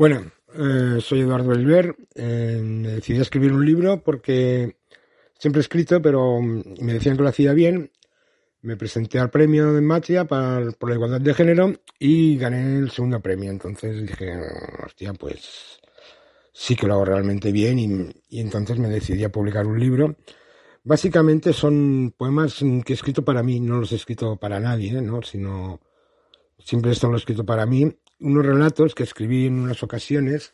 Bueno, eh, soy Eduardo Elber. Eh, decidí escribir un libro porque siempre he escrito, pero mm, me decían que lo hacía bien. Me presenté al premio de Matria por la igualdad de género y gané el segundo premio. Entonces dije, hostia, pues sí que lo hago realmente bien y, entonces me decidí a publicar un libro. Básicamente son poemas que he escrito para mí, no los he escrito para nadie, ¿no? sino siempre esto lo he escrito para mí unos relatos que escribí en unas ocasiones,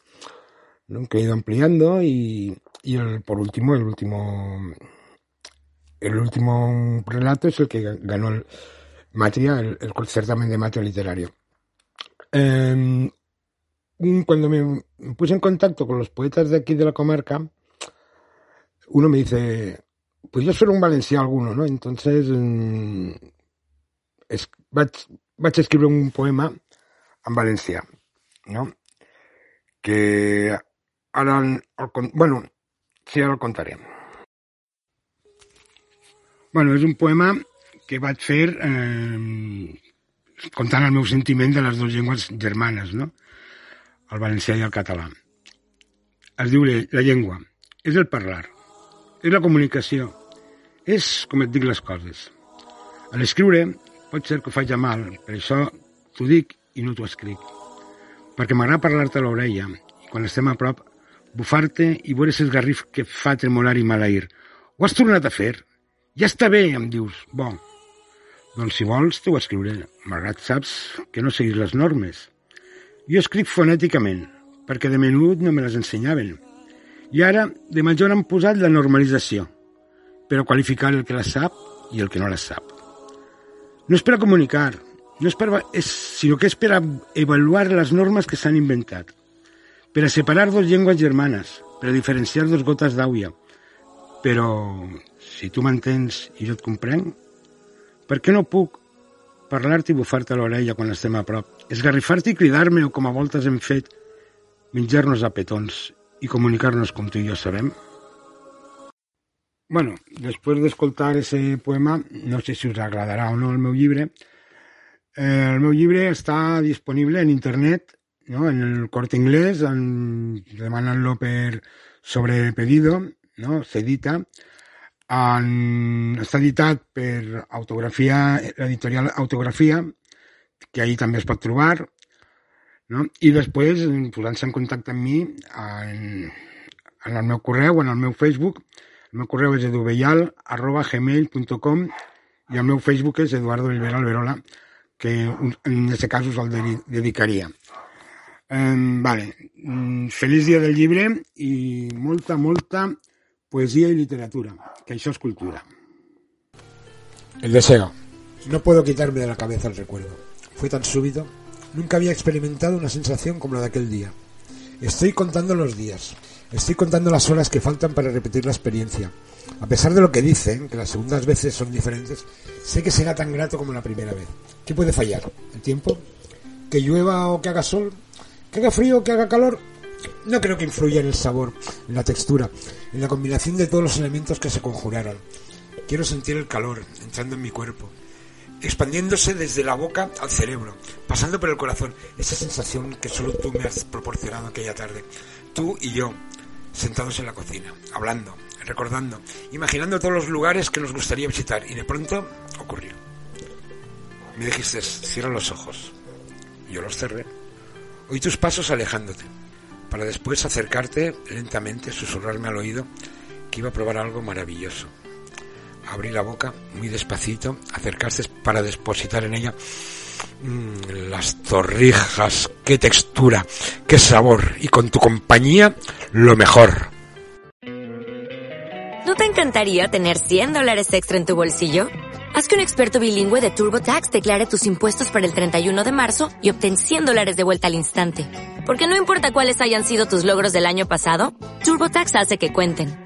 que he ido ampliando y, el, por último, el último, el último relato es el que ganó el Matria, el, certamen de Matria literario. Em, cuando me puse en contacto con los poetas de aquí de la comarca, uno me dice, pues yo soy un valenciano alguno, ¿no? Entonces, mm, es, un poema en Valencia, ¿no? Que ahora, bueno, sí, ahora lo contaré. Bueno, és un poema que vaig fer eh, contant el meu sentiment de les dues llengües germanes, no? el valencià i el català. Es diu la llengua, és el parlar, és la comunicació, és com et dic les coses. A l'escriure pot ser que ho faig mal, per això t'ho dic i no t'ho escric. Perquè m'agrada parlar-te a l'orella i quan estem a prop bufar-te i veure si garrif que fa tremolar i maleir. Ho has tornat a fer? Ja està bé, em dius. Bo. Doncs si vols t'ho escriuré, malgrat saps que no seguis les normes. Jo escric fonèticament, perquè de menut no me les ensenyaven. I ara, de major han posat la normalització, per a qualificar el que la sap i el que no la sap. No és per a comunicar, no és per, és, sinó que és per avaluar les normes que s'han inventat, per a separar dos llengües germanes, per a diferenciar dos gotes d'àuia. Però, si tu m'entens i jo et comprenc, per què no puc parlar-te i bufar-te a l'orella quan estem a prop, esgarrifar-te i cridar-me o com a voltes hem fet, menjar-nos a petons i comunicar-nos com tu i jo sabem? Bueno, després d'escoltar ese poema, no sé si us agradarà o no el meu llibre, Eh, el meu llibre està disponible en internet, no? en el Corte Inglés, en, demanant-lo per sobre pedido, no? s'edita. En, està editat per autografia, l'editorial Autografia, que ahir també es pot trobar, no? i després posant-se en contacte amb mi en, en el meu correu, en el meu Facebook, el meu correu és eduvellal arroba gmail.com i el meu Facebook és Eduardo Olivera Alberola que en aquest cas us el dedicaria. Um, vale. Mm, feliç dia del llibre i molta, molta poesía y literatura, que això és cultura. El deseo. No puedo quitarme de la cabeza el recuerdo. Fue tan súbito. Nunca había experimentado una sensación como la de aquel día. Estoy contando los días. Estoy contando las horas que faltan para repetir la experiencia. A pesar de lo que dicen, que las segundas veces son diferentes, sé que será tan grato como la primera vez. ¿Qué puede fallar? ¿El tiempo? ¿Que llueva o que haga sol? ¿Que haga frío o que haga calor? No creo que influya en el sabor, en la textura, en la combinación de todos los elementos que se conjuraron. Quiero sentir el calor entrando en mi cuerpo, expandiéndose desde la boca al cerebro, pasando por el corazón, esa sensación que solo tú me has proporcionado aquella tarde, tú y yo, sentados en la cocina, hablando, recordando, imaginando todos los lugares que nos gustaría visitar y de pronto ocurrió. Me dijiste, cierra los ojos. Yo los cerré. Oí tus pasos alejándote, para después acercarte lentamente, susurrarme al oído que iba a probar algo maravilloso. Abrí la boca muy despacito, acercaste para depositar en ella mmm, las torrijas, qué textura, qué sabor, y con tu compañía lo mejor. ¿No te encantaría tener 100 dólares extra en tu bolsillo? Haz que un experto bilingüe de TurboTax declare tus impuestos para el 31 de marzo y obtén 100 dólares de vuelta al instante. Porque no importa cuáles hayan sido tus logros del año pasado, TurboTax hace que cuenten.